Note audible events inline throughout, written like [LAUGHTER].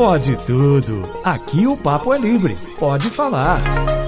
Pode tudo. Aqui o papo é livre. Pode falar.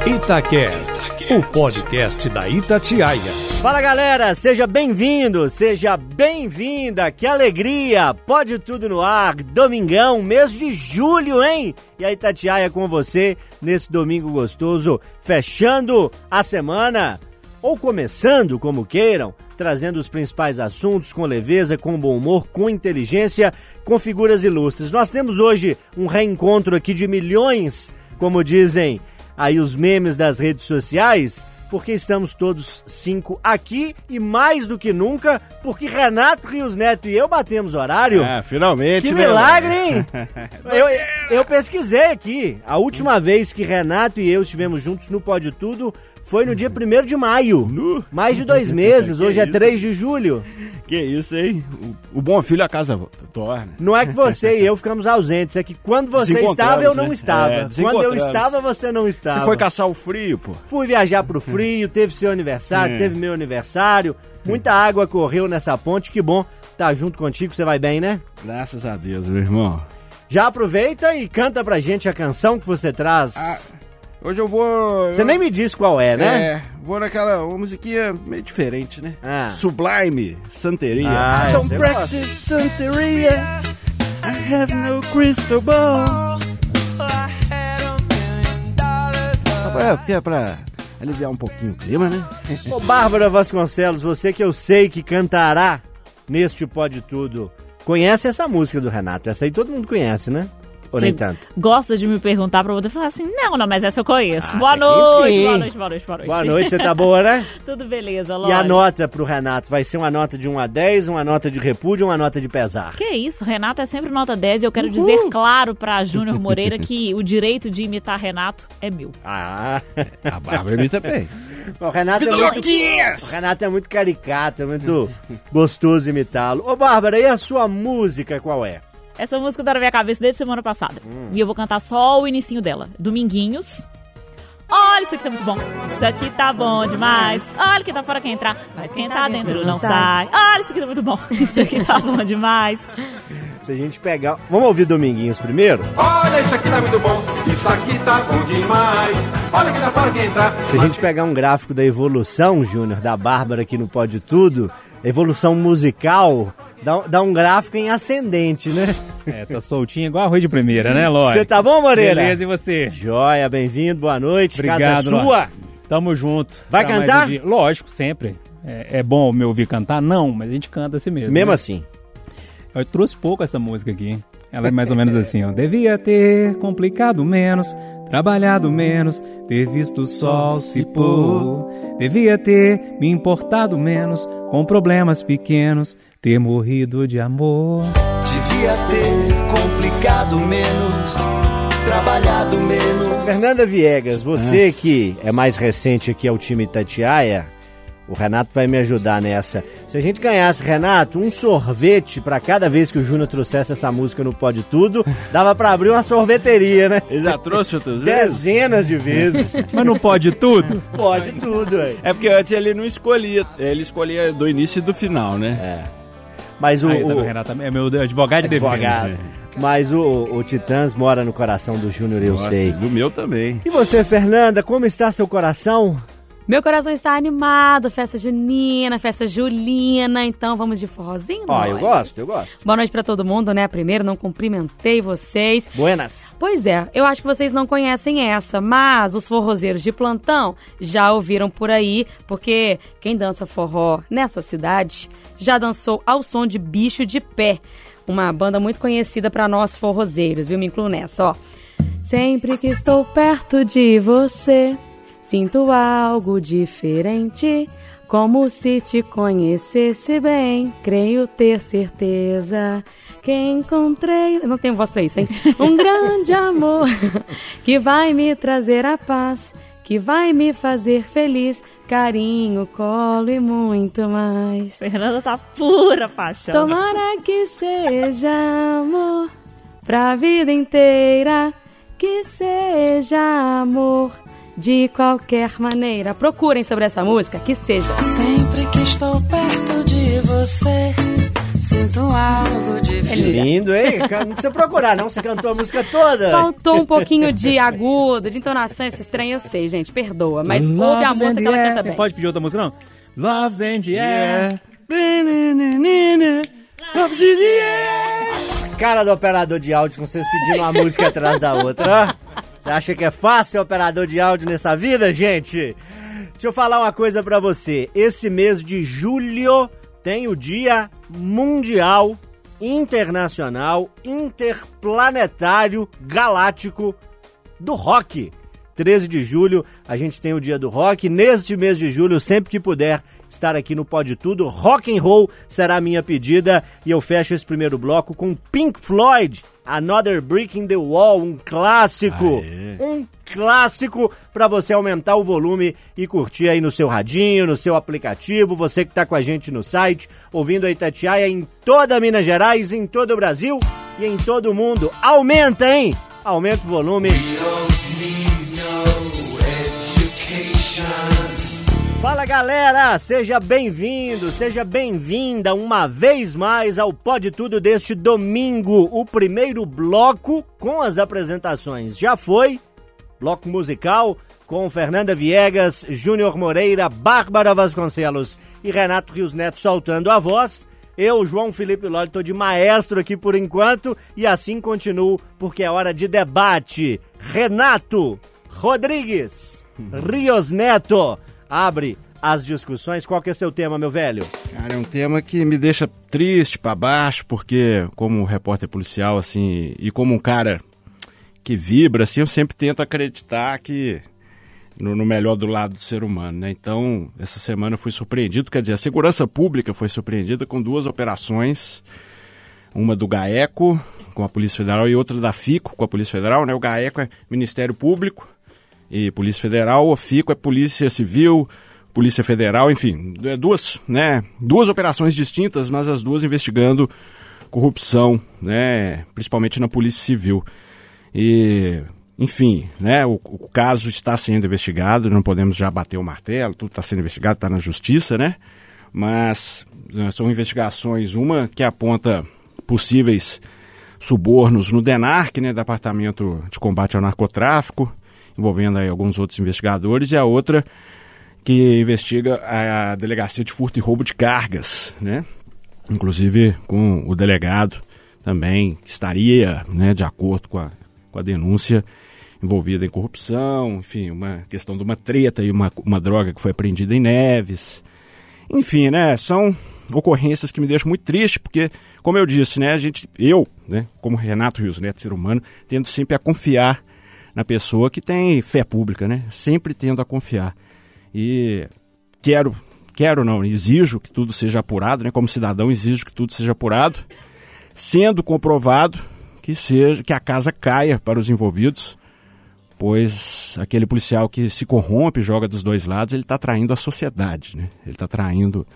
Itacast, o podcast da Itatiaia. Fala galera, seja bem-vindo, seja bem-vinda, que alegria! Pode tudo no ar, domingão, mês de julho, hein? E a Itatiaia com você nesse domingo gostoso, fechando a semana, ou começando, como queiram, trazendo os principais assuntos com leveza, com bom humor, com inteligência, com figuras ilustres. Nós temos hoje um reencontro aqui de milhões, como dizem aí os memes das redes sociais, porque estamos todos cinco aqui e mais do que nunca, porque Renato Rios Neto e eu batemos horário. Ah, finalmente, Que né, milagre, hein? [LAUGHS] eu, eu pesquisei aqui. A última vez que Renato e eu estivemos juntos no Pode Tudo foi no dia 1 de maio. Nu. Mais de dois meses, [LAUGHS] hoje é isso? 3 de julho. Que isso, hein? O, o bom filho a casa torna. Não é que você e eu ficamos ausentes, é que quando você estava, eu não né? estava. É, quando eu estava, você não estava. Você foi caçar o frio, pô. Fui viajar pro frio, teve seu aniversário, É. teve meu aniversário. Muita água correu nessa ponte, que bom tá junto contigo, você vai bem, né? Graças a Deus, meu irmão. Já aproveita e canta pra gente a canção que você traz. Hoje eu vou... você eu- nem me disse qual é, né? É, vou naquela uma musiquinha meio diferente, né? Ah. Sublime, Santeria. Ah, I don't essa eu practice Santeria. I have no crystal ball. Só pra, porque é pra aliviar um pouquinho o clima, né? [LAUGHS] Ô, Bárbara Vasconcelos, você que eu sei que cantará neste Pode Tudo, conhece essa música do Renato? Essa aí todo mundo conhece, né? Ou nem tanto? Gosta de me perguntar pra poder falar assim, não, não, mas essa eu conheço. Ah, boa, que noite, boa noite, boa noite, boa noite. Boa noite, você tá boa, né? [LAUGHS] Tudo beleza, E Lógico. a nota pro Renato? Vai ser uma nota de 1 a 10, uma nota de repúdio uma nota de pesar? Que isso, Renato é sempre nota 10 e eu quero dizer claro pra Júnior [LAUGHS] Moreira que o direito de imitar Renato é meu. Ah, A Bárbara imita bem. [LAUGHS] o Renato, é muito, o Renato é muito caricato, é muito gostoso imitá-lo. Ô, Bárbara, e a sua música qual é? Essa música tá na minha cabeça desde semana passada. Hum. E eu vou cantar só o inicinho dela. Dominguinhos. Olha, isso aqui tá muito bom. Isso aqui tá bom demais. Olha que tá fora quem entrar. Mas quem tá dentro não sai. Olha, isso aqui tá muito bom. [LAUGHS] Isso aqui tá bom demais. Se a gente pegar... Vamos ouvir Dominguinhos primeiro? Olha, isso aqui tá muito bom, isso aqui tá bom demais. Olha que tá para quem entrar. Se a gente pegar um gráfico da evolução, Júnior, da Bárbara aqui no Pode Tudo, evolução musical, dá, dá um gráfico em ascendente, né? É, tá soltinho igual arroz de primeira, né, Lói? Você tá bom, Moreira? Beleza, e você? Joia, bem-vindo, boa noite, Obrigado, casa Ló. sua. Tamo junto. Vai cantar? um. Lógico, sempre. É, é bom me ouvir cantar? Não, mas a gente canta assim mesmo. Mesmo né? assim. Eu trouxe pouco essa música aqui. Ela é mais ou menos assim, ó. Devia ter complicado menos, trabalhado menos, ter visto o sol se pôr. Devia ter me importado menos com problemas pequenos, ter morrido de amor. Devia ter complicado menos, trabalhado menos. Fernanda Viegas, você que é mais recente aqui ao time Tatiaia, o Renato vai me ajudar nessa. Se a gente ganhasse, Renato, um sorvete pra cada vez que o Júnior trouxesse essa música no Pode Tudo, dava pra abrir uma sorveteria, né? Ele já trouxe outras [LAUGHS] vezes? Dezenas de vezes. [LAUGHS] Mas não pode tudo? Pode tudo, ué. É porque antes ele não escolhia, ele escolhia do início e do final, né? Mas o, Aí, vendo, o Renato? É meu advogado de defesa. advogado. Mas o, o Titãs mora no coração do Júnior, eu sei. Do meu também. E você, Fernanda, como está seu coração? Meu coração está animado, festa junina, festa julina, então vamos de forrozinho? Ó, eu Lói? gosto, eu gosto. Boa noite pra todo mundo, né? Primeiro, não cumprimentei vocês. Buenas. Pois é, eu acho que vocês não conhecem essa, mas os forrozeiros de plantão já ouviram por aí, porque quem dança forró nessa cidade já dançou ao som de Bicho de Pé, uma banda muito conhecida pra nós forrozeiros, viu? Me incluo nessa, ó. Sempre que estou perto de você, sinto algo diferente. Como se te conhecesse bem, creio ter certeza que encontrei. Eu não tenho voz pra isso, hein? [LAUGHS] Um grande amor que vai me trazer a paz, que vai me fazer feliz, carinho, colo e muito mais. Fernanda tá pura paixão. Tomara que seja amor pra vida inteira, que seja amor de qualquer maneira. Procurem sobre essa música, que seja. Sempre que estou perto de você, sinto algo de Que lindo, hein? Não precisa procurar, não. Você cantou a música toda. Faltou um pouquinho de agudo, de entonação, esse trem eu sei, gente, perdoa. Mas ouve a Love's música que ela canta bem. pode pedir outra música, não? Love's in the air. Love's in the air. Cara do operador de áudio com vocês pedindo uma música atrás da outra, ó. Você acha que é fácil operador de áudio nessa vida, gente? Deixa eu falar uma coisa pra você. Esse mês de julho tem o Dia Mundial Internacional Interplanetário Galáctico do Rock. 13 de julho, a gente tem o Dia do Rock. Neste mês de julho, sempre que puder estar aqui no Pode Tudo, rock and roll será a minha pedida. E eu fecho esse primeiro bloco com Pink Floyd, Another Brick in the Wall, um clássico. Um clássico para você aumentar o volume e curtir aí no seu radinho, no seu aplicativo. Você que tá com a gente no site, ouvindo a Itatiaia em toda Minas Gerais, em todo o Brasil e em todo o mundo. Aumenta, hein? Aumenta o volume. Fala galera, seja bem-vindo, seja bem-vinda uma vez mais ao Pode Tudo deste domingo, o primeiro bloco com as apresentações. Já foi bloco musical com Fernanda Viegas, Júnior Moreira, Bárbara Vasconcelos e Renato Rios Neto soltando a voz. Eu, João Felipe Loli, tô de maestro aqui por enquanto e assim continuo porque é hora de debate. Renato Rodrigues, [LAUGHS] Rios Neto, abre as discussões. Qual que é seu tema, meu velho? Cara, é um tema que me deixa triste pra baixo, porque como repórter policial, assim, e como um cara que vibra, assim, eu sempre tento acreditar que no, no melhor do lado do ser humano, né? Então, essa semana eu fui surpreendido, quer dizer, a segurança pública foi surpreendida com duas operações, uma do GAECO com a Polícia Federal e outra da FICO com a Polícia Federal, né? O GAECO é Ministério Público e Polícia Federal, o FICO é Polícia Civil, Polícia Federal, enfim, é duas, né, duas operações distintas, mas as duas investigando corrupção, né, principalmente na Polícia Civil. E, enfim, né, o, o caso está sendo investigado, não podemos já bater o martelo, tudo está sendo investigado, está na justiça, né? Mas né, são investigações, uma que aponta possíveis subornos no DENARC, né, Departamento de Combate ao Narcotráfico, envolvendo alguns outros investigadores, e a outra que investiga a Delegacia de Furto e Roubo de Cargas, né? Inclusive com o delegado também estaria, né, de acordo com a, com a denúncia, envolvido em corrupção, enfim, uma questão de uma treta e uma, uma droga que foi apreendida em Neves. Enfim, né, são ocorrências que me deixam muito triste, porque, como eu disse, né, a gente, eu, né, como Renato Rios Neto, ser humano, tendo sempre a confiar na pessoa que tem fé pública, né, sempre tendo a confiar. E quero, quero não, exijo que tudo seja apurado, né, como cidadão exijo que tudo seja apurado, sendo comprovado que seja que a casa caia para os envolvidos, pois aquele policial que se corrompe, joga dos dois lados, ele está traindo a sociedade, né? Ele está traindo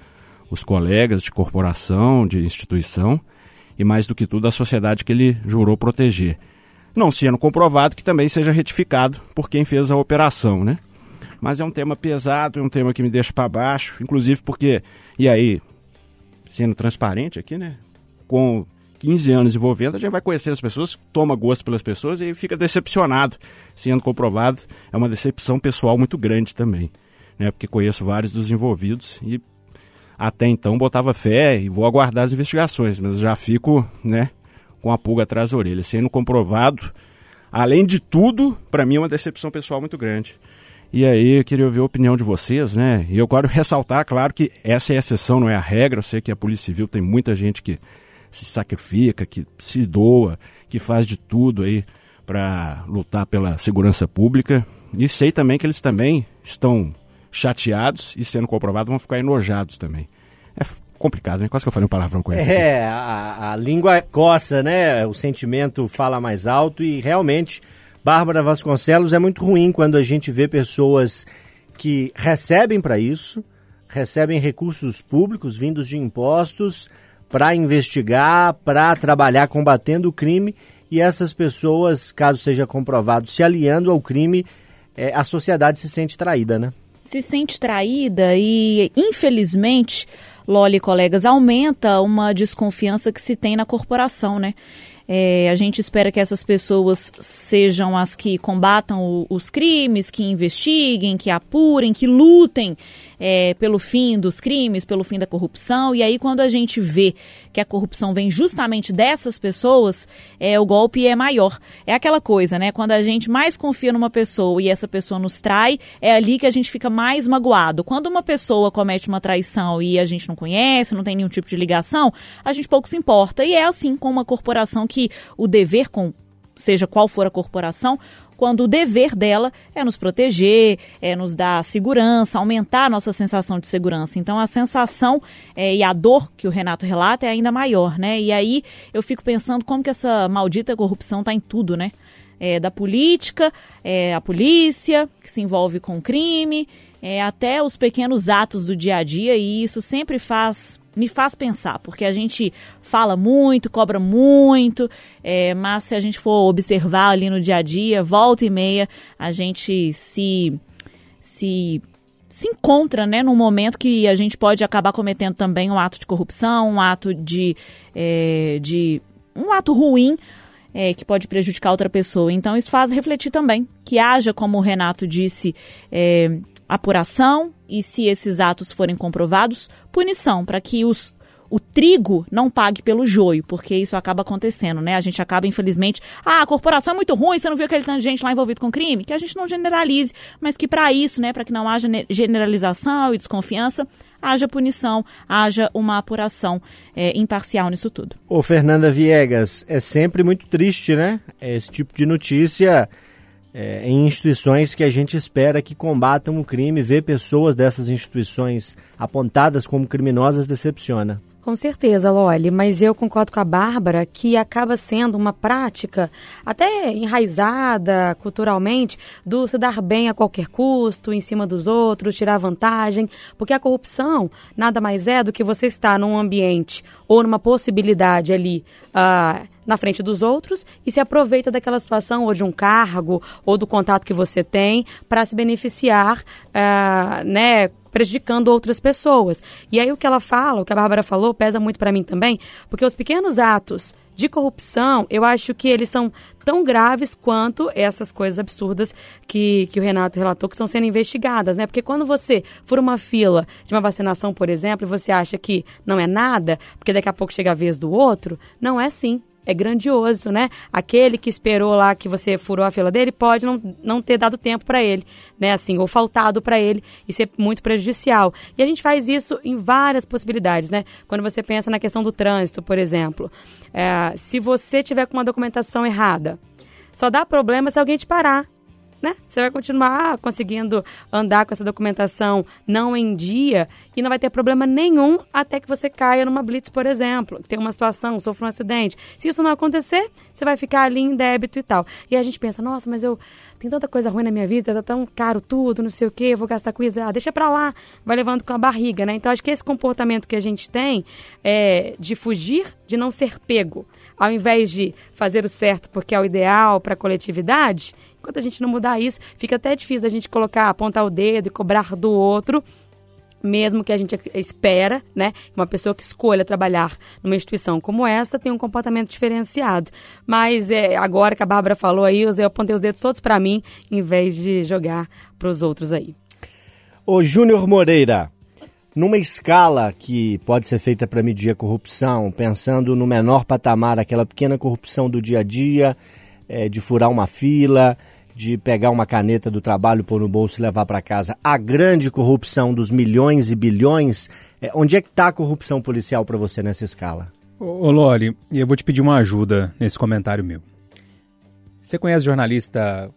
os colegas de corporação, de instituição e mais do que tudo a sociedade que ele jurou proteger. Não sendo comprovado que também seja retificado por quem fez a operação, né? Mas é um tema pesado, é um tema que me deixa para baixo, inclusive porque, e aí, sendo transparente aqui, né? Com 15 anos envolvendo, a gente vai conhecer as pessoas, toma gosto pelas pessoas e fica decepcionado, sendo comprovado. É uma decepção pessoal muito grande também, né? Porque conheço vários dos envolvidos e até então botava fé e vou aguardar as investigações, mas já fico, né, com a pulga atrás da orelha, sendo comprovado. Além de tudo, para mim é uma decepção pessoal muito grande. E aí eu queria ouvir a opinião de vocês, né? E eu quero ressaltar, claro, que essa é a exceção, não é a regra. Eu sei que a Polícia Civil tem muita gente que se sacrifica, que se doa, que faz de tudo aí para lutar pela segurança pública. E sei também que eles também estão chateados e sendo comprovados vão ficar enojados também. É complicado, né? Quase que eu falei um palavrão com ele. É, a, a língua coça, né? O sentimento fala mais alto e realmente, Bárbara Vasconcelos, é muito ruim quando a gente vê pessoas que recebem para isso, recebem recursos públicos vindos de impostos para investigar, para trabalhar combatendo o crime e essas pessoas, caso seja comprovado, se aliando ao crime, é, a sociedade se sente traída, né? se sente traída e, infelizmente, Loli, colegas, aumenta uma desconfiança que se tem na corporação, né? É, a gente espera que essas pessoas sejam as que combatam o, os crimes, que investiguem, que apurem, que lutem é, pelo fim dos crimes, pelo fim da corrupção. E aí, quando a gente vê que a corrupção vem justamente dessas pessoas, é, o golpe é maior. É aquela coisa, né? Quando a gente mais confia numa pessoa e essa pessoa nos trai, é ali que a gente fica mais magoado. Quando uma pessoa comete uma traição e a gente não conhece, não tem nenhum tipo de ligação, a gente pouco se importa. E é assim com uma corporação que o dever com seja qual for a corporação, quando o dever dela é nos proteger, é nos dar segurança, aumentar a nossa sensação de segurança. Então a sensação é, e a dor que o Renato relata é ainda maior, né? E aí eu fico pensando como que essa maldita corrupção está em tudo, né? É, da política, é, a polícia, que se envolve com crime, é, até os pequenos atos do dia a dia, e isso sempre faz me faz pensar, porque a gente fala muito, cobra muito, é, mas se a gente for observar ali no dia a dia, volta e meia, a gente se se se encontra né, num momento que a gente pode acabar cometendo também um ato de corrupção, um ato de, é, de um ato ruim é, que pode prejudicar outra pessoa. Então isso faz refletir também que haja, como o Renato disse, é, apuração e, se esses atos forem comprovados, punição, para que os o trigo não pague pelo joio, porque isso acaba acontecendo, né? A gente acaba, infelizmente, ah, a corporação é muito ruim, você não viu aquele tanto de gente lá envolvido com crime? Que a gente não generalize, mas que para isso, né, para que não haja generalização e desconfiança, haja punição, haja uma apuração é, imparcial nisso tudo. Ô, Fernanda Viegas, é sempre muito triste, né? Esse tipo de notícia é, em instituições que a gente espera que combatam o crime, ver pessoas dessas instituições apontadas como criminosas decepciona. Com certeza, Loli, mas eu concordo com a Bárbara que acaba sendo uma prática até enraizada culturalmente do se dar bem a qualquer custo, em cima dos outros, tirar vantagem, porque a corrupção nada mais é do que você estar num ambiente ou numa possibilidade ali. Uh, na frente dos outros e se aproveita daquela situação ou de um cargo ou do contato que você tem para se beneficiar, uh, né? prejudicando outras pessoas. E aí o que ela fala, o que a Bárbara falou, pesa muito para mim também, porque os pequenos atos de corrupção, eu acho que eles são tão graves quanto essas coisas absurdas que, que o Renato relatou que estão sendo investigadas, né? Porque quando você for uma fila de uma vacinação, por exemplo, e você acha que não é nada, porque daqui a pouco chega a vez do outro, não é sim é grandioso, né? Aquele que esperou lá que você furou a fila dele pode não, não ter dado tempo para ele, né? Assim, ou faltado para ele e ser muito prejudicial. E a gente faz isso em várias possibilidades, né? Quando você pensa na questão do trânsito, por exemplo, é, se você tiver com uma documentação errada, só dá problema se alguém te parar né? Você vai continuar conseguindo andar com essa documentação não em dia e não vai ter problema nenhum até que você caia numa blitz, por exemplo, que tem uma situação, sofra um acidente. Se isso não acontecer, você vai ficar ali em débito e tal. E a gente pensa, nossa, mas eu tenho tanta coisa ruim na minha vida, tá tão caro tudo, não sei o quê, eu vou gastar com isso, ah, deixa pra lá, vai levando com a barriga, né? Então acho que esse comportamento que a gente tem é de fugir, de não ser pego, ao invés de fazer o certo porque é o ideal para a coletividade, Enquanto a gente não mudar isso, fica até difícil a gente colocar, apontar o dedo e cobrar do outro mesmo que a gente espera, né, uma pessoa que escolha trabalhar numa instituição como essa tem um comportamento diferenciado. Mas é, agora que a Bárbara falou aí, eu apontei os dedos todos para mim, em vez de jogar para os outros aí. Ô Júnior Moreira, numa escala que pode ser feita para medir a corrupção, pensando no menor patamar, aquela pequena corrupção do dia a dia, é, de furar uma fila, de pegar uma caneta do trabalho, pôr no bolso e levar para casa, a grande corrupção dos milhões e bilhões, é, onde é que está a corrupção policial para você nessa escala? Ô, ô Loli, eu vou te pedir uma ajuda nesse comentário meu. Você conhece jornalista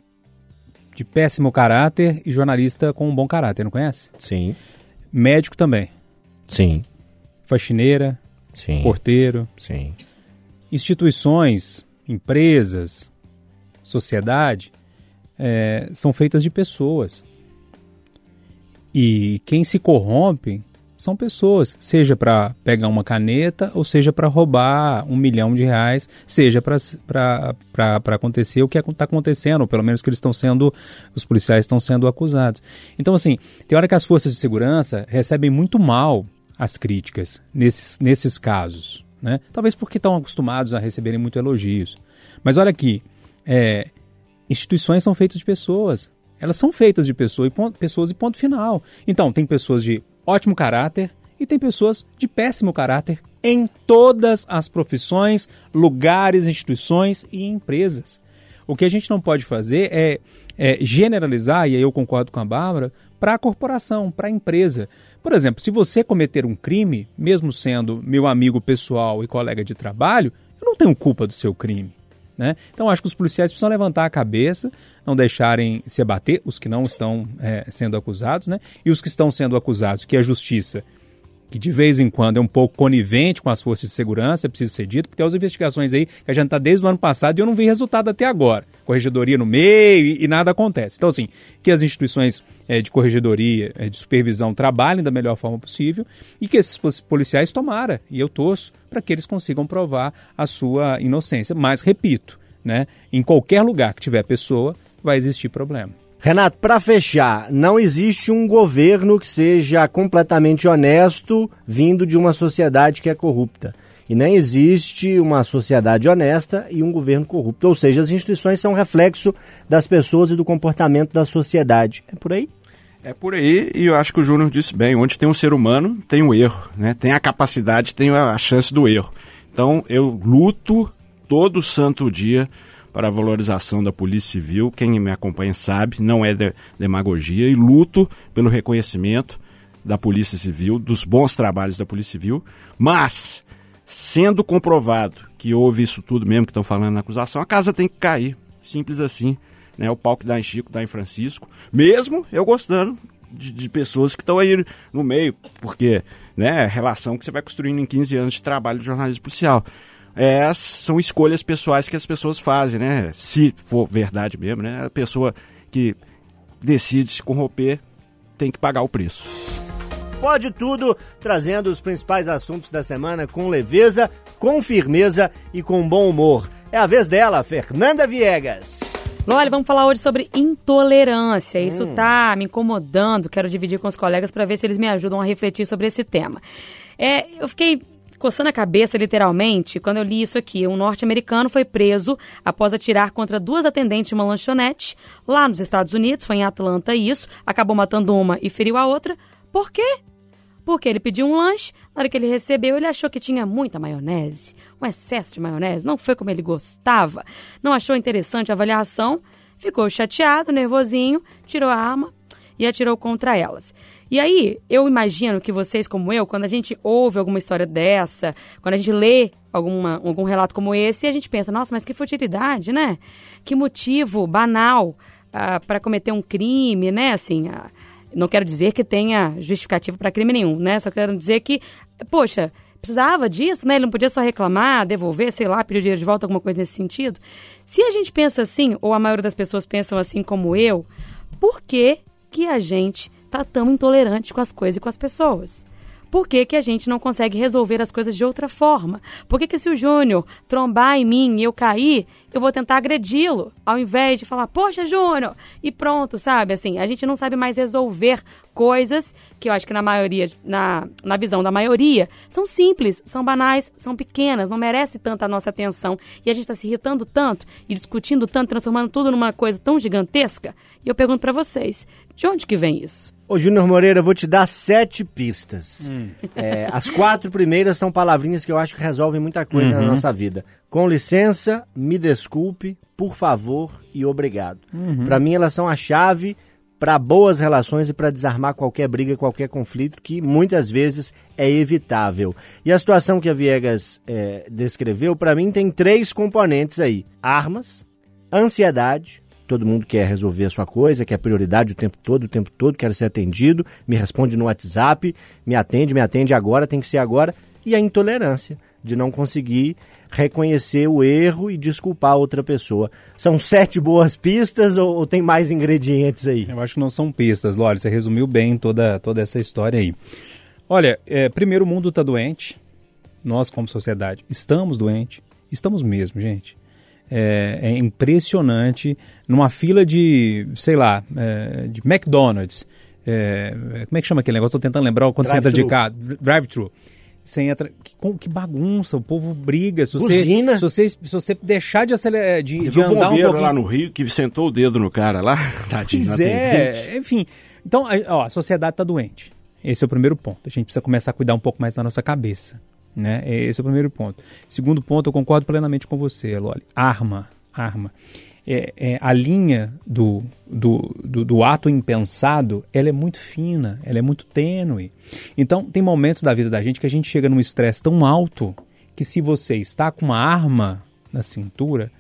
de péssimo caráter e jornalista com um bom caráter, não conhece? Sim. Médico também. Sim. Faxineira. Sim. Porteiro. Sim. Instituições, empresas, sociedade é, são feitas de pessoas. E quem se corrompe são pessoas, seja para pegar uma caneta ou seja para roubar um milhão de reais, seja para acontecer o que está acontecendo, ou pelo menos que eles estão sendo, os policiais estão sendo acusados. Então, assim, tem hora que as forças de segurança recebem muito mal as críticas nesses, nesses casos. Né? Talvez porque estão acostumados a receberem muito elogios. Mas olha aqui, é, instituições são feitas de pessoas. Elas são feitas de pessoa e ponto, pessoas e ponto final. Então, tem pessoas de ótimo caráter e tem pessoas de péssimo caráter em todas as profissões, lugares, instituições e empresas. O que a gente não pode fazer é, é generalizar, e aí eu concordo com a Bárbara, para a corporação, para a empresa. Por exemplo, se você cometer um crime, mesmo sendo meu amigo pessoal e colega de trabalho, eu não tenho culpa do seu crime. Né? Então acho que os policiais precisam levantar a cabeça, não deixarem se abater, os que não estão é, sendo acusados, né? e os que estão sendo acusados, que a justiça que de vez em quando é um pouco conivente com as forças de segurança, é preciso ser dito, porque tem as investigações aí que a gente está desde o ano passado e eu não vi resultado até agora. Corregedoria no meio e, e nada acontece. Então, assim, que as instituições é, de corregedoria, é, de supervisão trabalhem da melhor forma possível e que esses policiais tomaram, e eu torço, para que eles consigam provar a sua inocência. Mas, repito, né, em qualquer lugar que tiver pessoa, vai existir problema. Renato, para fechar, não existe um governo que seja completamente honesto vindo de uma sociedade que é corrupta. E nem existe uma sociedade honesta e um governo corrupto. Ou seja, as instituições são reflexo das pessoas e do comportamento da sociedade. É por aí? É por aí, e eu acho que o Júnior disse bem: onde tem um ser humano, tem o um erro, né? tem a capacidade, tem a chance do erro. Então eu luto todo santo dia para a valorização da Polícia Civil. Quem me acompanha sabe, não é de demagogia, e luto pelo reconhecimento da Polícia Civil, dos bons trabalhos da Polícia Civil, mas, sendo comprovado que houve isso tudo mesmo que estão falando na acusação, a casa tem que cair. Simples assim. Né? O pau que dá em Chico, dá em Francisco. Mesmo eu gostando de, de pessoas que estão aí no meio, porque né, é relação que você vai construindo em 15 anos de trabalho de jornalismo policial é, são escolhas pessoais que as pessoas fazem, né? Se for verdade mesmo, né? A pessoa que decide se corromper tem que pagar o preço. Pode tudo, trazendo os principais assuntos da semana com leveza, com firmeza e com bom humor. É a vez dela, Fernanda Viegas. Olha, vamos falar hoje sobre intolerância. Isso hum. tá me incomodando. Quero dividir com os colegas para ver se eles me ajudam a refletir sobre esse tema. É, eu fiquei coçando a cabeça literalmente quando eu li isso aqui. Um norte-americano foi preso após atirar contra duas atendentes de uma lanchonete lá nos Estados Unidos, foi em Atlanta isso, acabou matando uma e feriu a outra. Por quê? Porque ele pediu um lanche, na hora que ele recebeu, ele achou que tinha muita maionese, um excesso de maionese, não foi como ele gostava, não achou interessante a avaliação, ficou chateado, nervosinho, tirou a arma e atirou contra elas. E aí, eu imagino que vocês, como eu, quando a gente ouve alguma história dessa, quando a gente lê alguma, algum relato como esse, a gente pensa, nossa, mas que futilidade, né? Que motivo banal ah, para cometer um crime, né? Assim, uh, não quero dizer que tenha justificativo para crime nenhum, né? Só quero dizer que, poxa, precisava disso, né? Ele não podia só reclamar, devolver, sei lá, pedir dinheiro de volta, alguma coisa nesse sentido. Se a gente pensa assim, ou a maioria das pessoas pensam assim como eu, por que que a gente tá tão intolerante com as coisas e com as pessoas? Por que, que a gente não consegue resolver as coisas de outra forma? Por que, que se o Júnior trombar em mim e eu cair, eu vou tentar agredi-lo, ao invés de falar, poxa, Júnior, e pronto, sabe? Assim, a gente não sabe mais resolver coisas que eu acho que na maioria, na, na visão da maioria, são simples, são banais, são pequenas, não merece tanta nossa atenção. E a gente está se irritando tanto e discutindo tanto, transformando tudo numa coisa tão gigantesca. E eu pergunto para vocês, de onde que vem isso? Ô, Júnior Moreira, eu vou te dar sete pistas. Hum. É, as quatro primeiras são palavrinhas que eu acho que resolvem muita coisa uhum. na nossa vida. Com licença, me desculpe, por favor e obrigado. Uhum. Para mim, elas são a chave para boas relações e para desarmar qualquer briga, qualquer conflito que muitas vezes é evitável. E a situação que a Viegas é, descreveu, para mim, tem três componentes aí: armas, ansiedade todo mundo quer resolver a sua coisa, quer prioridade o tempo todo, o tempo todo, quer ser atendido, me responde no WhatsApp, me atende, me atende agora, tem que ser agora. E a intolerância de não conseguir reconhecer o erro e desculpar outra pessoa. São sete boas pistas ou, ou tem mais ingredientes aí? Eu acho que não são pistas, Lore. Você resumiu bem toda, toda essa história aí. Olha, é, primeiro o mundo está doente. Nós, como sociedade, estamos doentes. Estamos mesmo, gente é, é impressionante. Numa fila de, sei lá, é, de McDonald's, é, como é que chama aquele negócio? Tô tentando lembrar quando você entra de carro. Drive-thru. Você entra. Que, com- que bagunça, o povo briga. Se você, Buzina. se você, se você deixar de, acelerar, de, Teve de um andar um bombeiro pouquinho. lá no Rio que sentou o dedo no cara lá. [LAUGHS] Tadinho, Pois é, enfim. Então, a, ó, a sociedade está doente. Esse é o primeiro ponto. A gente precisa começar a cuidar um pouco mais da nossa cabeça. Né? Esse é o primeiro ponto. Segundo ponto, eu concordo plenamente com você, Loli. Arma, arma. É, é, a linha do, do, do, do ato impensado, ela é muito fina, ela é muito tênue. Então, tem momentos da vida da gente que a gente chega num estresse tão alto que se você está com uma arma na cintura,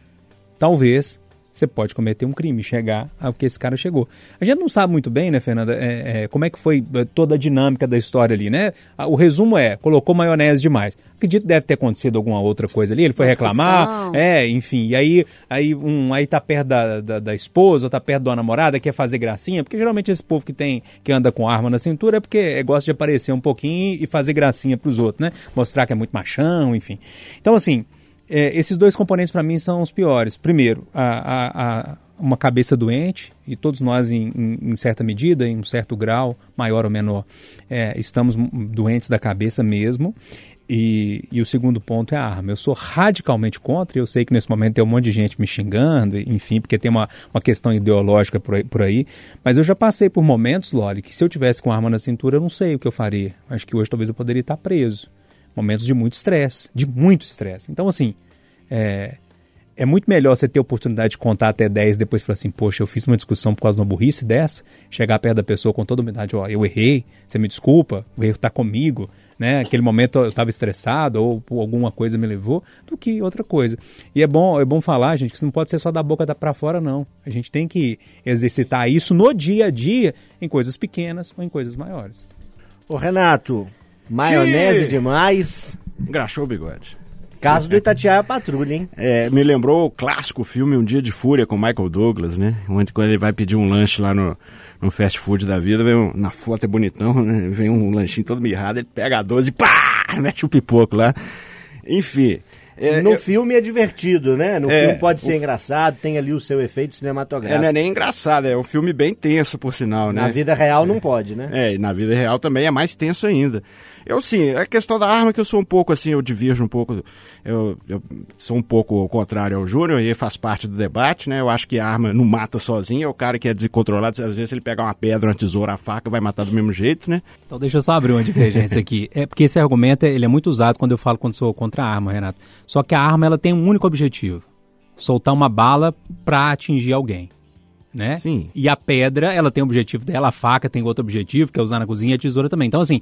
talvez você pode cometer um crime, chegar ao que esse cara chegou. A gente não sabe muito bem, né, Fernanda, é, é, como é que foi é, toda a dinâmica da história ali, né? O resumo é, colocou maionese demais. Acredito que deve ter acontecido alguma outra coisa ali, ele foi reclamar, é, enfim, e aí, aí, um, aí tá perto da, da, da esposa, ou tá perto da namorada, quer fazer gracinha, porque geralmente esse povo que tem, que anda com arma na cintura é porque é, gosta de aparecer um pouquinho e fazer gracinha pros outros, né? Mostrar que é muito machão, enfim. Então, assim, é, esses dois componentes para mim são os piores. Primeiro, a, a- a- uma cabeça doente, e todos nós, em, em- em certa medida, em um certo grau, maior ou menor, é, estamos doentes da cabeça mesmo. E, e o segundo ponto é a arma. Eu sou radicalmente contra, e eu sei que nesse momento tem um monte de gente me xingando, enfim, porque tem uma, uma questão ideológica por aí, por aí. Mas eu já passei por momentos, Loli, que se eu tivesse com arma na cintura, eu não sei o que eu faria. Acho que hoje talvez eu poderia estar preso momentos de muito estresse, de muito estresse. Então, assim, é, é muito melhor você ter a oportunidade de contar até 10 e depois falar assim, poxa, eu fiz uma discussão por causa de uma burrice dessa, chegar perto da pessoa com toda humildade, ó, eu errei, você me desculpa, o erro está comigo, né? Aquele momento eu estava estressado ou, ou alguma coisa me levou, do que outra coisa. E é bom, é bom falar, gente, que isso não pode ser só da boca para fora, não. A gente tem que exercitar isso no dia a dia, em coisas pequenas ou em coisas maiores. Ô, Renato, maionese demais. Engraxou o bigode. Caso do Itatiaia Patrulha, hein? É, me lembrou o clássico filme Um Dia de Fúria com Michael Douglas, né? Onde quando ele vai pedir um lanche lá no, no fast food da vida, vem um- na foto é bonitão, né? Vem um lanchinho todo mirrado, ele pega a 12 e pá! Mete o pipoco lá. Enfim. É, no eu- filme é divertido, né? No É, filme pode ser o- engraçado, tem ali o seu efeito é, cinematográfico. não é nem engraçado, é um filme bem tenso, por sinal, né? Na vida real não pode, né? É, e na vida real também é mais tenso ainda. Eu, sim, a questão da arma que eu sou um pouco assim, eu divirjo um pouco, eu, eu sou um pouco ao contrário ao Júnior, e faz parte do debate, né? Eu acho que a arma não mata sozinha, é o cara que é descontrolado, às vezes ele pegar uma pedra, uma tesoura, a faca, vai matar do mesmo jeito, né? Então deixa eu só abrir uma divergência aqui. É porque esse argumento ele é muito usado quando eu falo quando sou contra a arma, Renato. Só que a arma ela tem um único objetivo: soltar uma bala para atingir alguém. Né? Sim. E a pedra, ela tem o objetivo dela, a faca tem outro objetivo, que é usar na cozinha, e a tesoura também. Então, assim,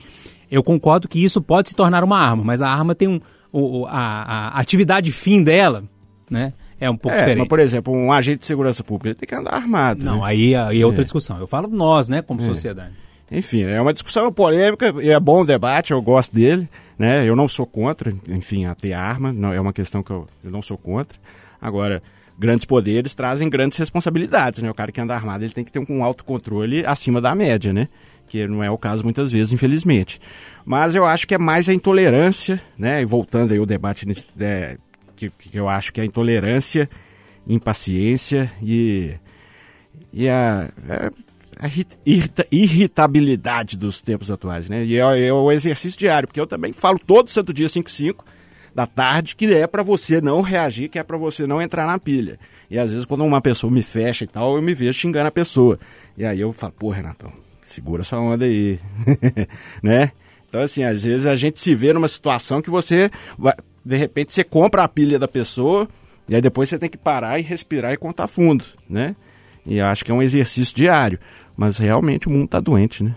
eu concordo que isso pode se tornar uma arma, mas a arma tem um. o- a, a atividade fim dela, né? É um pouco É, diferente. mas por exemplo, um agente de segurança pública tem que andar armado. Não, né? aí, aí é outra discussão. Eu falo nós, né, como É. sociedade. Enfim, é uma discussão polêmica e é bom o debate, eu gosto dele, né? Eu não sou contra, enfim, a ter arma, não, é uma questão que eu, eu não sou contra. Agora, grandes poderes trazem grandes responsabilidades, né? O cara que anda armado, ele tem que ter um autocontrole acima da média, né? Que não é o caso muitas vezes, infelizmente. Mas eu acho que é mais a intolerância, né? E voltando aí o debate é, que, que eu acho que é a intolerância, impaciência e e a, irrit- irrita- irritabilidade dos tempos atuais, né? E é, é o exercício diário, porque eu também falo todo santo dia 5 5 da tarde que é pra você não reagir, que é pra você não entrar na pilha. E às vezes quando uma pessoa me fecha e tal, eu me vejo xingando a pessoa. E aí eu falo, pô, Renatão, segura sua onda aí, [LAUGHS] né? Então assim, às vezes a gente se vê numa situação que você vai- de repente você compra a pilha da pessoa e aí depois você tem que parar e respirar e contar fundo, né? E acho que é um exercício diário. Mas realmente o mundo tá doente, né?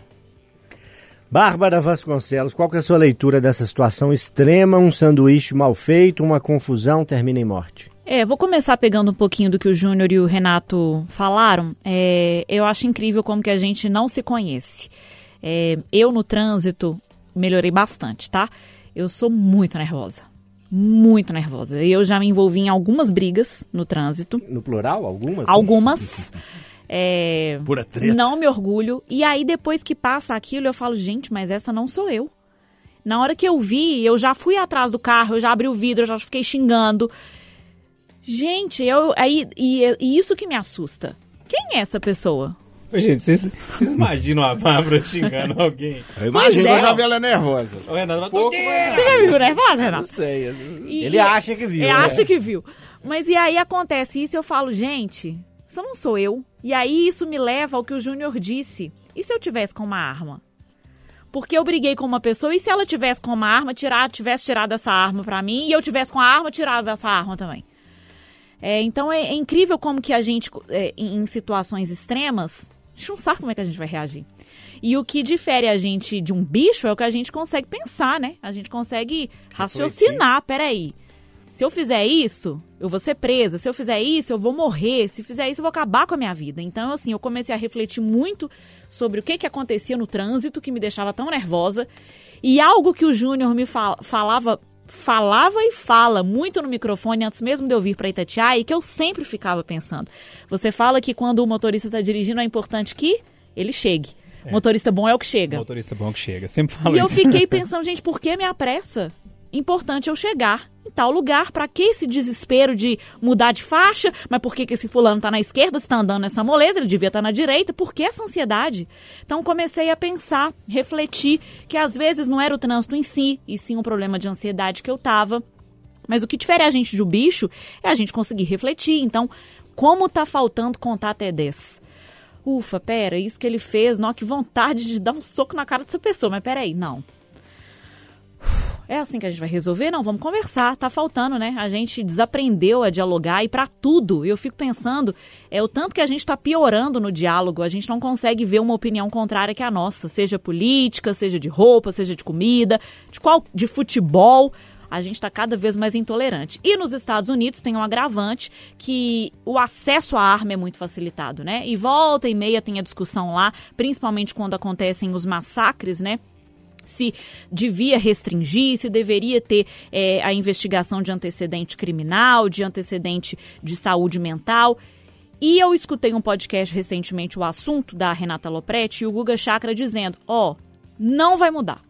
Bárbara Vasconcelos, qual que é a sua leitura dessa situação extrema? Um sanduíche mal feito, uma confusão, termina em morte. É, vou começar pegando um pouquinho do que o Júnior e o Renato falaram. É, eu acho incrível como que a gente não se conhece. É, eu no trânsito melhorei bastante, tá? Eu sou muito nervosa. Muito nervosa. Eu já me envolvi em algumas brigas no trânsito. No plural, algumas? Algumas. [LAUGHS] É, Pura treta. Não me orgulho. E aí, depois que passa aquilo, eu falo, gente, mas essa não sou eu. Na hora que eu vi, eu já fui atrás do carro, eu já abri o vidro, eu já fiquei xingando. Gente, eu aí e, e isso que me assusta. Quem é essa pessoa? Gente, vocês, vocês imaginam a Bárbara xingando [LAUGHS] alguém? Eu imagino é. eu já vi ela nervosa. Ô, Renato, Pouco, toqueira! Você já viu nervosa, Não Renato? sei. eu- E- Ele acha que viu. Ele né? acha que viu. Mas e aí acontece isso e eu falo, gente, isso não sou eu. E aí isso me leva ao que o Júnior disse. E se eu tivesse com uma arma? Porque eu briguei com uma pessoa e se ela tivesse com uma arma, tirar, tivesse tirado essa arma pra mim e eu tivesse com a arma, tirado essa arma também. É, então é, é incrível como que a gente, é, em, em situações extremas, a gente não sabe como é que a gente vai reagir. E o que difere a gente de um bicho é o que a gente consegue pensar, né? A gente consegue raciocinar. Peraí, se eu fizer isso, eu vou ser presa. Se eu fizer isso, eu vou morrer. Se fizer isso, eu vou acabar com a minha vida. Então, assim, eu comecei a refletir muito sobre o que, que acontecia no trânsito que me deixava tão nervosa. E algo que o Júnior me fal- falava, falava e fala muito no microfone antes mesmo de eu vir para Itatiaia e que eu sempre ficava pensando. Você fala que quando o motorista está dirigindo é importante que ele chegue. Motorista bom é o que chega. Motorista bom que chega. Sempre falo E eu isso. fiquei [LAUGHS] pensando, gente, por que minha pressa? Importante eu chegar tal lugar. Pra que esse desespero de mudar de faixa? Mas por que, que esse fulano tá na esquerda, se tá andando nessa moleza? Ele devia estar na direita. Por que essa ansiedade? Então comecei a pensar, refletir, que às vezes não era o trânsito em si, e sim um problema de ansiedade que eu tava. Mas o que difere a gente um bicho é a gente conseguir refletir. Então, como tá faltando contar até 10? Ufa, pera, isso que ele fez, não, que vontade de dar um soco na cara dessa pessoa. Mas peraí, não. É assim que a gente vai resolver? Não, vamos conversar. Tá faltando, né? A gente desaprendeu a dialogar e pra tudo. Eu fico pensando, é o tanto que a gente tá piorando no diálogo. A gente não consegue ver uma opinião contrária que a nossa, seja política, seja de roupa, seja de comida, de qual de futebol. A gente está cada vez mais intolerante. E nos Estados Unidos tem um agravante que o acesso à arma é muito facilitado, né? E volta e meia tem a discussão lá, principalmente quando acontecem os massacres, né? Se devia restringir, se deveria ter é, a investigação de antecedente criminal, de antecedente de saúde mental. E eu escutei um podcast recentemente, o assunto da Renata Lopretti e o Guga Chakra dizendo: ó, oh, não vai mudar.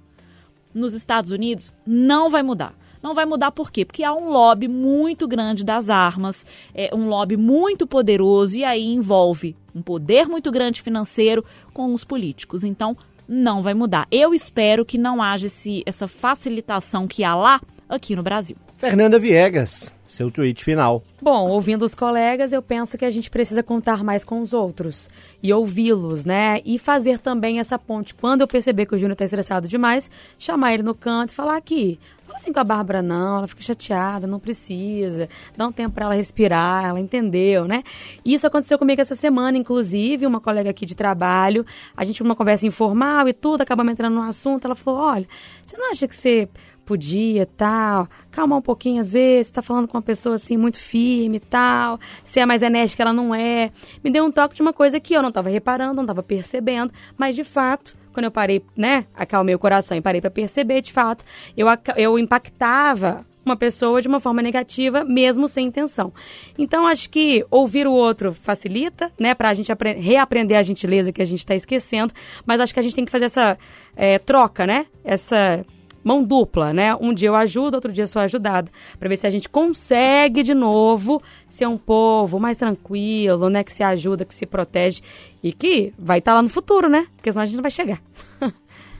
Nos Estados Unidos, não vai mudar. Não vai mudar por quê? Porque há um lobby muito grande das armas, é um lobby muito poderoso e aí envolve um poder muito grande financeiro com os políticos. Então, não vai mudar. Eu espero que não haja esse, essa facilitação que há lá aqui no Brasil. Fernanda Viegas, seu tweet final. Bom, ouvindo os colegas, eu penso que a gente precisa contar mais com os outros e ouvi-los, né? E fazer também essa ponte. Quando eu perceber que o Júnior tá estressado demais, chamar ele no canto e falar aqui. Fala assim com a Bárbara, não, ela fica chateada, não precisa. Dá um tempo para ela respirar, ela entendeu, né? Isso aconteceu comigo essa semana, inclusive, uma colega aqui de trabalho. A gente uma conversa informal e tudo, acabamos entrando no assunto. Ela falou: olha, você não acha que você podia tal, calmar um pouquinho às vezes, tá falando com uma pessoa assim muito firme e tal, se é mais enérgica ela não é. Me deu um toque de uma coisa que eu não tava reparando, não tava percebendo, mas de fato, quando eu parei, né, acalmei o coração e parei para perceber, de fato, eu, eu impactava uma pessoa de uma forma negativa, mesmo sem intenção. Então, acho que ouvir o outro facilita, né, pra gente reaprender a gentileza que a gente tá esquecendo, mas acho que a gente tem que fazer essa é, troca, né, essa mão dupla, né? Um dia eu ajudo, outro dia eu sou ajudada, para ver se a gente consegue de novo ser um povo mais tranquilo, né? Que se ajuda, que se protege e que vai estar tá lá no futuro, né? Porque senão a gente não vai chegar. [LAUGHS]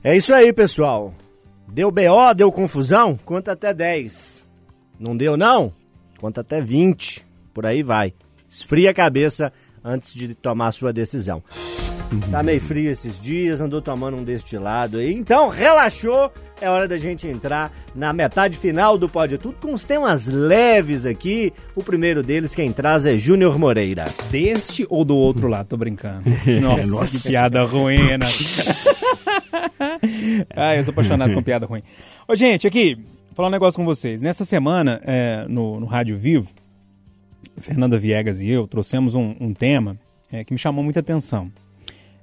é isso aí, pessoal. Deu BO, deu confusão? Conta até 10. Não deu, não? Conta até 20. Por aí vai. Esfria a cabeça antes de tomar a sua decisão. Tá meio frio esses dias, andou tomando um destilado aí. Então, relaxou. É hora da gente entrar na metade final do Pode Tudo com os temas leves aqui. O primeiro deles, quem traz é Júnior Moreira. Deste ou do outro lado? Tô brincando. [LAUGHS] Nossa, Nossa. que piada ruim, né? [LAUGHS] ah, eu sou apaixonado com piada ruim. Ô, gente, aqui, vou falar um negócio com vocês. Nessa semana, é, no, no Rádio Vivo, Fernanda Viegas e eu trouxemos um, um tema é, que me chamou muita atenção.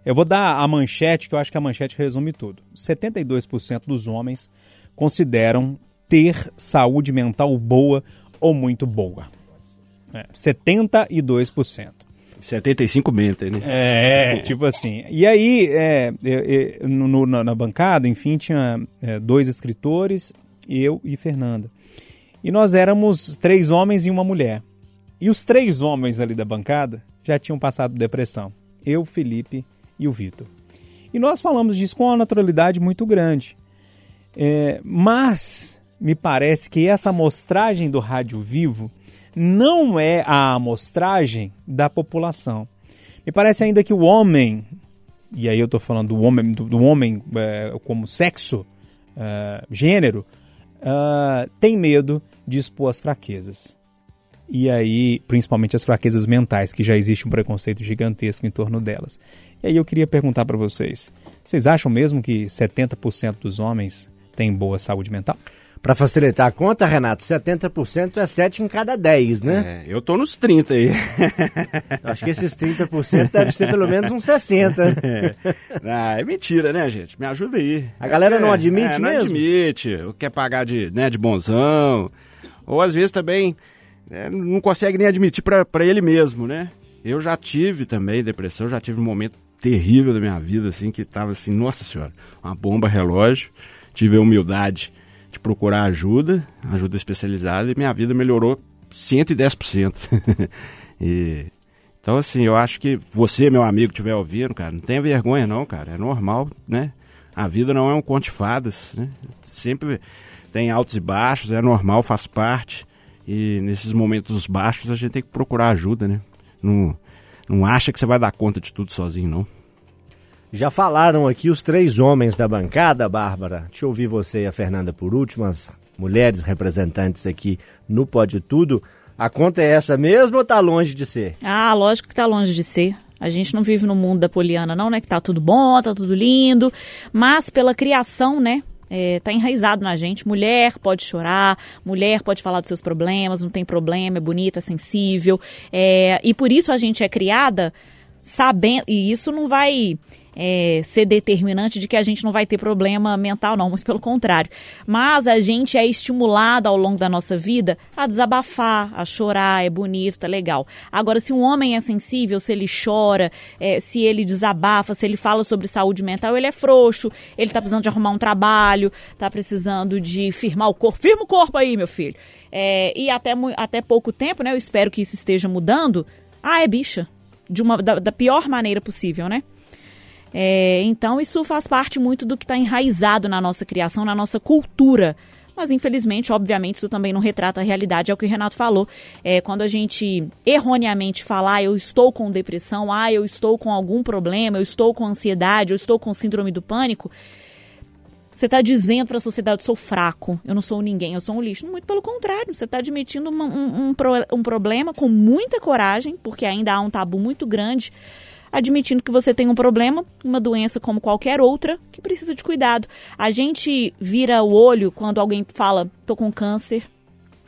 Eu vou dar a manchete, que eu acho que a manchete resume tudo. 72% dos homens consideram ter saúde mental boa ou muito boa. É, 72%. 75 menta, né? É, tipo assim. E aí, é, eu, eu, no, na bancada, enfim, tinha é, dois escritores, eu e Fernanda. E nós éramos três homens e uma mulher. E os três homens ali da bancada já tinham passado depressão. eu, Felipe e o Vitor. E nós falamos disso com uma naturalidade muito grande. É, mas me parece que essa amostragem do rádio vivo não é a amostragem da população. Me parece ainda que o homem, e aí eu estou falando do homem, do, do homem é, como sexo, é, gênero, é, tem medo de expor as fraquezas. E aí, principalmente as fraquezas mentais, que já existe um preconceito gigantesco em torno delas. E aí eu queria perguntar para vocês: vocês acham mesmo que 70% dos homens têm boa saúde mental? Para facilitar a conta, Renato, 70% é 7 em cada 10, né? É, eu tô nos 30 aí. [LAUGHS] Acho que esses 30% deve ser pelo menos uns 60. É. [LAUGHS] Ah, é mentira, né, gente? Me ajuda aí. A galera não admite é, mesmo? Não admite. Quer pagar de, né, de bonzão. Ou às vezes também é, não consegue nem admitir para ele mesmo, né? Eu já tive também depressão, já tive um momento terrível da minha vida, assim, que tava assim, nossa senhora, uma bomba relógio. Tive a humildade de procurar ajuda, ajuda especializada, e minha vida melhorou 110%. [LAUGHS] e, então, assim, eu acho que você, meu amigo, estiver ouvindo, cara, não tenha vergonha não, cara, é normal, né? A vida não é um conto de fadas, né? Sempre tem altos e baixos, é normal, faz parte. E nesses momentos baixos a gente tem que procurar ajuda, né? Não, não acha que você vai dar conta de tudo sozinho, não. Já falaram aqui os três homens da bancada, Bárbara. Deixa eu ouvir você e a Fernanda por último, as mulheres representantes aqui no Pode Tudo. A conta é essa mesmo ou tá longe de ser? Ah, lógico que tá longe de ser. A gente não vive no mundo da poliana, não, né? Que tá tudo bom, tá tudo lindo. Mas pela criação, né? É, tá enraizado na gente. Mulher pode chorar, mulher pode falar dos seus problemas, não tem problema, é bonita, é sensível. É, e por isso a gente é criada sabendo. E isso não vai é, ser determinante de que a gente não vai ter problema mental, não, muito pelo contrário. Mas a gente é estimulado ao longo da nossa vida a desabafar, a chorar, é bonito, tá legal. Agora, se um homem é sensível, se ele chora, é, se ele desabafa, se ele fala sobre saúde mental, ele é frouxo, ele tá precisando de arrumar um trabalho, tá precisando de firmar o corpo. Firma o corpo aí, meu filho. É, e até, até pouco tempo, né? Eu espero que isso esteja mudando. Ah, é bicha. De uma, da, da pior maneira possível, né? É, então, isso faz parte muito do que está enraizado na nossa criação, na nossa cultura. Mas, infelizmente, obviamente, isso também não retrata a realidade, é o que o Renato falou. É, quando a gente erroneamente fala, ah, eu estou com depressão, ah, eu estou com algum problema, eu estou com ansiedade, eu estou com síndrome do pânico, você está dizendo para a sociedade, eu sou fraco, eu não sou ninguém, eu sou um lixo. Muito pelo contrário, você está admitindo uma, um, um, um problema com muita coragem, porque ainda há um tabu muito grande admitindo que você tem um problema, uma doença como qualquer outra, que precisa de cuidado. A gente vira o olho quando alguém fala, tô com câncer,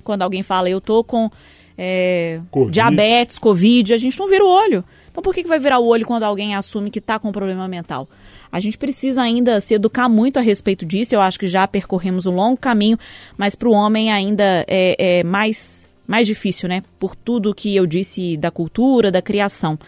quando alguém fala, eu tô com é, COVID. diabetes, Covid, a gente não vira o olho. Então por que, que vai virar o olho quando alguém assume que está com um problema mental? A gente precisa ainda se educar muito a respeito disso. Eu acho que já percorremos um longo caminho, mas para o homem ainda é, é mais, mais difícil, né? Por tudo que eu disse da cultura, da criação.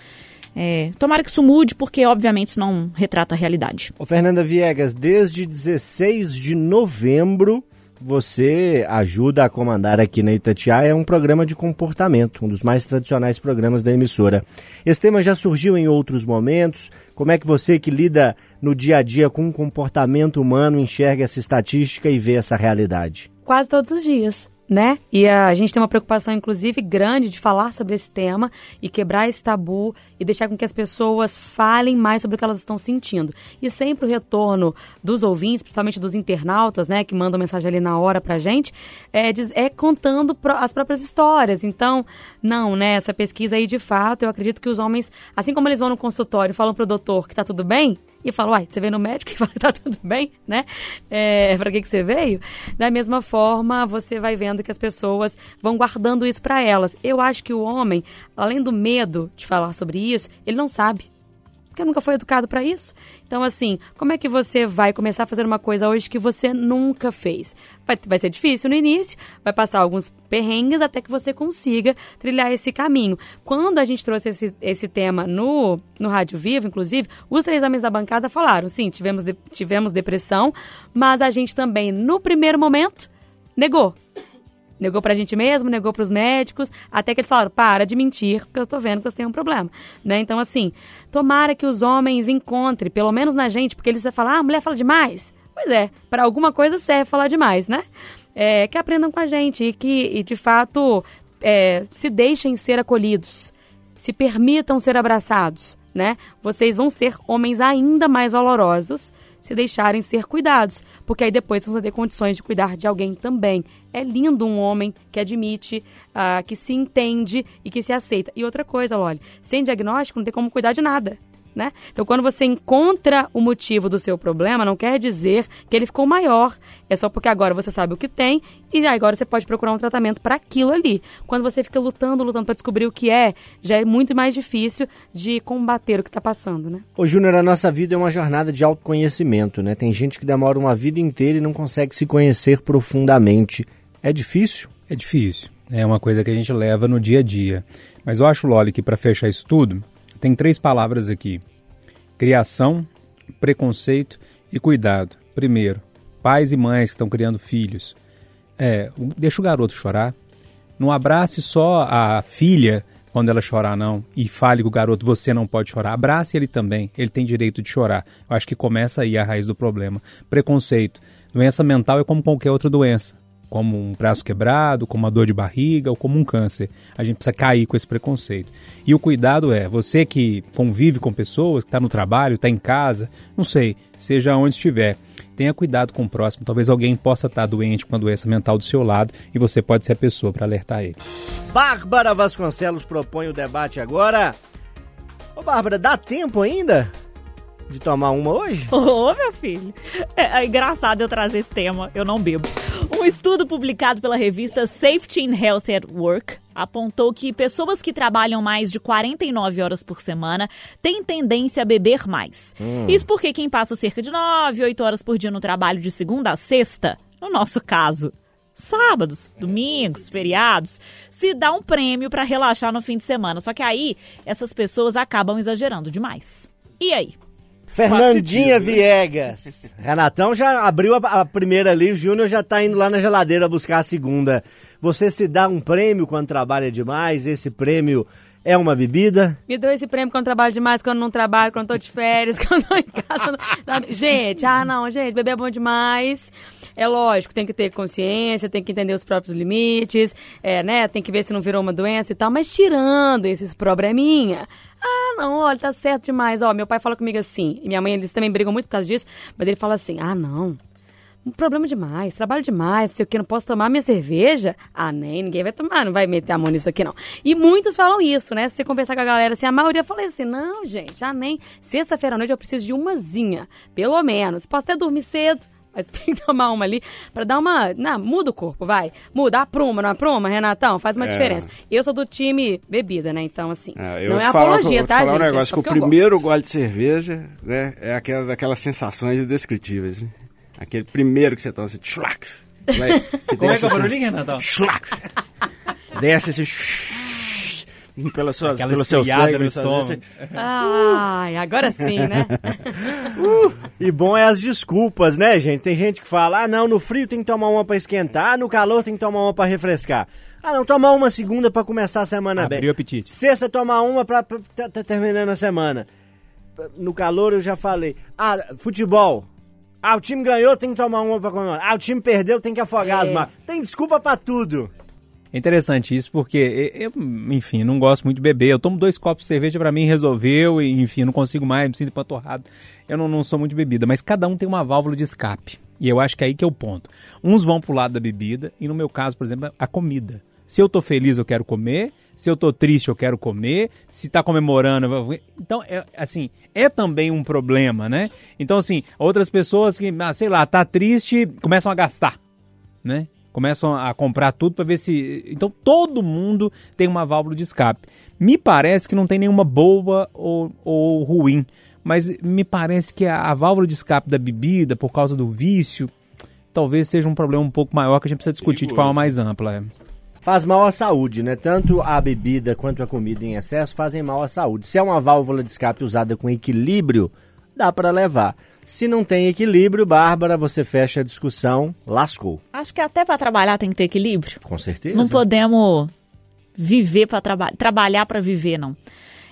É, tomara que isso mude, porque obviamente isso não retrata a realidade. Ô, Fernanda Viegas, desde 16 de novembro você ajuda a comandar aqui na Itatiaia é um programa de comportamento, um dos mais tradicionais programas da emissora. Esse tema já surgiu em outros momentos. Como é que você que lida no dia a dia com o comportamento humano enxerga essa estatística e vê essa realidade? Quase todos os dias né? E a gente tem uma preocupação, inclusive, grande de falar sobre esse tema e quebrar esse tabu e deixar com que as pessoas falem mais sobre o que elas estão sentindo. E sempre o retorno dos ouvintes, principalmente dos internautas, né, que mandam mensagem ali na hora pra gente, é, é contando as próprias histórias. Então, não, né? Essa pesquisa aí, de fato, eu acredito que os homens, assim como eles vão no consultório e falam pro doutor que tá tudo bem, e fala, uai, você veio no médico e [LAUGHS] fala, tá tudo bem, né? É, pra que, que você veio? Da mesma forma, você vai vendo que as pessoas vão guardando isso para elas. Eu acho que o homem, além do medo de falar sobre isso, ele não sabe porque nunca foi educado para isso. Então, assim, como é que você vai começar a fazer uma coisa hoje que você nunca fez? Vai, vai ser difícil no início, vai passar alguns perrengues até que você consiga trilhar esse caminho. Quando a gente trouxe esse, esse tema no, no Rádio Vivo, inclusive, os três homens da bancada falaram: sim, tivemos, de, tivemos depressão, mas a gente também, no primeiro momento, negou. Negou pra gente mesmo, negou pros médicos, até que eles falaram, para de mentir, porque eu tô vendo que você tem um problema, né? Então, assim, tomara que os homens encontrem, pelo menos na gente, porque eles vão falar, ah, a mulher fala demais. Pois é, para alguma coisa serve falar demais, né? É, que aprendam com a gente e que, e de fato, é, se deixem ser acolhidos, se permitam ser abraçados, né? Vocês vão ser homens ainda mais valorosos se deixarem ser cuidados, porque aí depois vocês vão ter condições de cuidar de alguém também. É lindo um homem que admite, ah, que se entende e que se aceita. E outra coisa, Loli, sem diagnóstico não tem como cuidar de nada. Né? Então, quando você encontra o motivo do seu problema, não quer dizer que ele ficou maior. É só porque agora você sabe o que tem e agora você pode procurar um tratamento para aquilo ali. Quando você fica lutando, lutando para descobrir o que é, já é muito mais difícil de combater o que está passando, né? Ô, Júnior, a nossa vida é uma jornada de autoconhecimento, né? Tem gente que demora uma vida inteira e não consegue se conhecer profundamente. É difícil? É difícil. É uma coisa que a gente leva no dia a dia. Mas eu acho, Loli, que para fechar isso tudo, tem três palavras aqui: criação, preconceito e cuidado. Primeiro, pais e mães que estão criando filhos. É, deixa o garoto chorar. Não abrace só a filha quando ela chorar, não. E fale com o garoto, você não pode chorar. Abrace ele também. Ele tem direito de chorar. Eu acho que começa aí a raiz do problema. Preconceito. Doença mental é como qualquer outra doença como um braço quebrado, como uma dor de barriga ou como um câncer. A gente precisa cair com esse preconceito. E o cuidado é, você que convive com pessoas, que está no trabalho, está em casa, não sei, seja onde estiver, tenha cuidado com o próximo. Talvez alguém possa estar tá doente com a doença mental do seu lado e você pode ser a pessoa para alertar ele. Bárbara Vasconcelos propõe o debate agora. Ô Bárbara, dá tempo ainda? De tomar uma hoje? [LAUGHS] Ô, oh, meu filho. É, é, engraçado eu trazer esse tema. Eu não bebo. Um estudo publicado pela revista Safety in Health at Work apontou que pessoas que trabalham mais de 49 horas por semana têm tendência a beber mais. Hum. Isso porque quem passa cerca de 9, 8 horas por dia no trabalho de segunda a sexta, no nosso caso, sábados, domingos, feriados, se dá um prêmio para relaxar no fim de semana. Só que aí essas pessoas acabam exagerando demais. E aí? Fernandinha Viegas. [LAUGHS] Renatão já abriu a, a primeira ali, o Júnior já tá indo lá na geladeira buscar a segunda. Você se dá um prêmio quando trabalha demais, esse prêmio é uma bebida? Me dou esse prêmio quando trabalho demais, quando não trabalho, quando tô de férias, [LAUGHS] quando tô em casa. Não... Gente, ah não, gente, beber é bom demais. É lógico, tem que ter consciência, tem que entender os próprios limites, é, né? Tem que ver se não virou uma doença e tal, mas tirando esses probleminha, ah, não, olha, tá certo demais. Ó, meu pai fala comigo assim, e minha mãe, eles também brigam muito por causa disso, mas ele fala assim: ah, não. Um problema demais, trabalho demais, sei o que, não posso tomar minha cerveja. Ah, nem, ninguém vai tomar, não vai meter a mão nisso aqui, não. E muitos falam isso, né? Se você conversar com a galera, assim, a maioria fala assim, não, gente, ah, nem. Sexta-feira à noite eu preciso de umazinha, pelo menos. Posso até dormir cedo, mas [LAUGHS] tem que tomar uma ali para dar uma. Não, muda o corpo, vai. Muda, apruma, não apruma, Renatão? Faz uma é. diferença. Eu sou do time bebida, né? Então, assim. É, não é apologia, tá, falar gente? um negócio, é que o primeiro gole de cerveja, né? É aquela, daquelas sensações indescritíveis, né? Aquele primeiro que você toma, assim, schlack. [LAUGHS] Como é que é o barulhinho, Renatão? Schlack. Desce assim [LAUGHS] [LAUGHS] pelas suas, Aquela pelo seu sangue. No estômago. Ai, agora sim, né? [LAUGHS] uh, e bom é as desculpas, né, gente? Tem gente que fala, ah, não, no frio tem que tomar uma para esquentar, no calor tem que tomar uma para refrescar. Ah, não, tomar uma segunda para começar a semana Abriu bem. o apetite. Sexta, tomar uma pra, pra tá, tá terminando a semana. No calor eu já falei. Ah, futebol. Ah, o time ganhou, tem que tomar uma pra comemorar. Ah, o time perdeu, tem que afogar é. as mãos. Tem desculpa para tudo. É interessante isso porque, eu, enfim, não gosto muito de beber. Eu tomo dois copos de cerveja para mim, resolveu, e enfim, não consigo mais, me sinto panturrado. Eu não, não sou muito de bebida, mas cada um tem uma válvula de escape. E eu acho que é aí que é o ponto. Uns vão pro lado da bebida, e no meu caso, por exemplo, a comida. Se eu tô feliz, eu quero comer. Se eu tô triste, eu quero comer. Se tá comemorando, eu... então é assim, é também um problema, né? Então assim, outras pessoas que, ah, sei lá, tá triste, começam a gastar, né? Começam a comprar tudo para ver se. Então todo mundo tem uma válvula de escape. Me parece que não tem nenhuma boa ou, ou ruim, mas me parece que a, a, válvula de escape da bebida, por causa do vício, talvez seja um problema um pouco maior que a gente precisa discutir de forma mais ampla. É. Faz mal à saúde, né? Tanto a bebida quanto a comida em excesso fazem mal à saúde. Se é uma válvula de escape usada com equilíbrio, dá para levar. Se não tem equilíbrio, Bárbara, você fecha a discussão, lascou. Acho que até para trabalhar tem que ter equilíbrio. Com certeza. Não podemos viver para trabalhar, trabalhar para viver, não.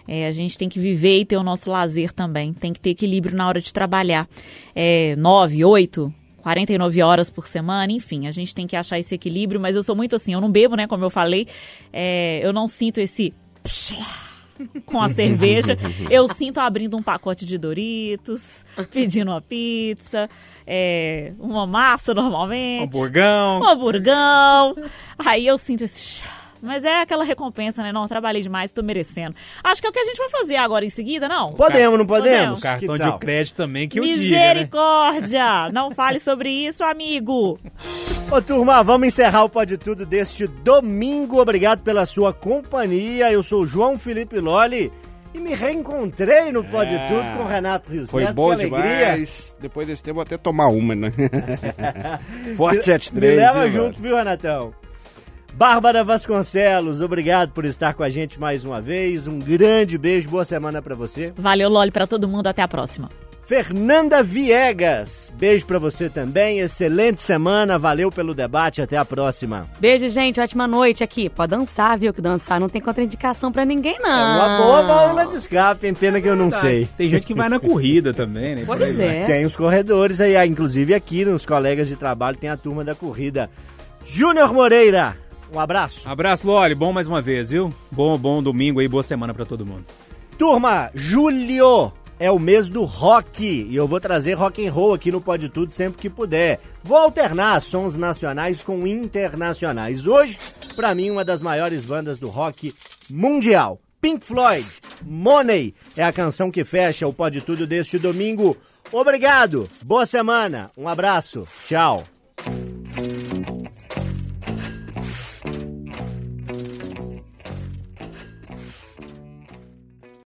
É, a gente tem que viver e ter o nosso lazer também. Tem que ter equilíbrio na hora de trabalhar. É, nove, oito, 49 horas por semana, enfim, a gente tem que achar esse equilíbrio, mas eu sou muito assim, eu não bebo, né, como eu falei, é, eu não sinto esse com a cerveja, [LAUGHS] eu sinto abrindo um pacote de Doritos, pedindo uma pizza, é, uma massa normalmente, Hamburgão. um hamburgão, aí eu sinto esse mas é aquela recompensa, né? Não, trabalhei demais, tô merecendo. Acho que é o que a gente vai fazer agora em seguida, não? Podemos, não podemos? O cartão de crédito também que eu diga, né? Misericórdia! Não fale sobre isso, amigo. Ô turma, vamos encerrar o Pode Tudo deste domingo. Obrigado pela sua companhia. Eu sou o João Felipe Loli e me reencontrei no Pode É. Tudo com o Renato Rios Foi Neto. bom demais. Depois desse tempo, vou até tomar uma, né? [LAUGHS] Forte Me 73. leva viu, junto, viu, Renatão? Bárbara Vasconcelos, obrigado por estar com a gente mais uma vez. Um grande beijo, boa semana pra você. Valeu, Loli, pra todo mundo. Até a próxima. Fernanda Viegas, beijo pra você também. Excelente semana, valeu pelo debate, até a próxima. Beijo, gente. Ótima noite aqui. Pode dançar, viu? Que dançar não tem contraindicação pra ninguém, não. É uma boa válvula de escape, hein? Pena que eu não sei. Tem gente que vai na corrida também, né? Pois é. Tem os corredores aí, inclusive aqui nos colegas de trabalho tem a turma da corrida. Júnior Moreira, um abraço. Abraço, Loli. Bom mais uma vez, viu? Bom, bom domingo aí, boa semana pra todo mundo. Turma, Julho é o mês do rock e eu vou trazer rock and roll aqui no Pode Tudo sempre que puder. Vou alternar sons nacionais com internacionais. Hoje, pra mim, uma das maiores bandas do rock mundial. Pink Floyd, Money é a canção que fecha o Pode Tudo deste domingo. Obrigado, boa semana, um abraço, tchau.